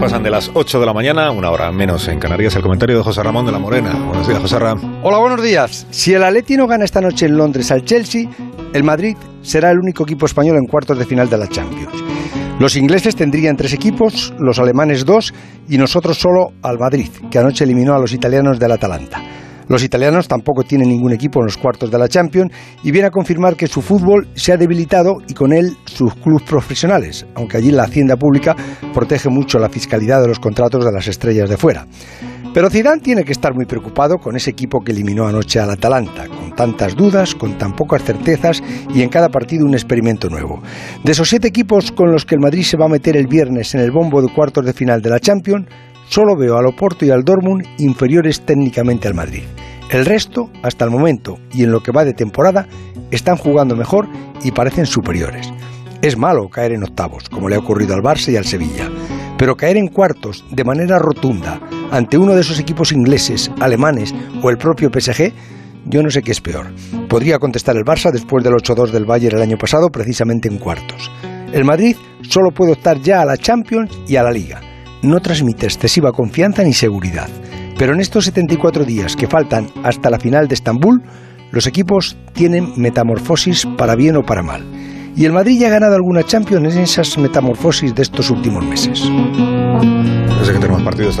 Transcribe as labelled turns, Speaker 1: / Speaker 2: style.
Speaker 1: pasan de las 8 de la mañana, una hora menos en Canarias. El comentario de José Ramón de la Morena. Buenos días, José Ramón.
Speaker 2: Hola, buenos días. Si el Atleti no gana esta noche en Londres al Chelsea, el Madrid será el único equipo español en cuartos de final de la Champions. Los ingleses tendrían tres equipos, los alemanes dos y nosotros solo al Madrid, que anoche eliminó a los italianos del Atalanta. Los italianos tampoco tienen ningún equipo en los cuartos de la Champions y viene a confirmar que su fútbol se ha debilitado y con él sus clubes profesionales, aunque allí la hacienda pública protege mucho la fiscalidad de los contratos de las estrellas de fuera. Pero Zidane tiene que estar muy preocupado con ese equipo que eliminó anoche al Atalanta, con tantas dudas, con tan pocas certezas y en cada partido un experimento nuevo. De esos siete equipos con los que el Madrid se va a meter el viernes en el bombo de cuartos de final de la Champions, solo veo al Oporto y al Dortmund inferiores técnicamente al Madrid. El resto, hasta el momento y en lo que va de temporada, están jugando mejor y parecen superiores. Es malo caer en octavos, como le ha ocurrido al Barça y al Sevilla, pero caer en cuartos de manera rotunda ante uno de esos equipos ingleses, alemanes o el propio PSG, yo no sé qué es peor. Podría contestar el Barça después del 8-2 del Bayern el año pasado, precisamente en cuartos. El Madrid solo puede optar ya a la Champions y a la Liga. No transmite excesiva confianza ni seguridad. Pero en estos 74 días que faltan hasta la final de Estambul, los equipos tienen metamorfosis para bien o para mal. Y el Madrid ya ha ganado alguna Champions en esas metamorfosis de estos últimos meses.
Speaker 1: Sé que tenemos partido esta tarde.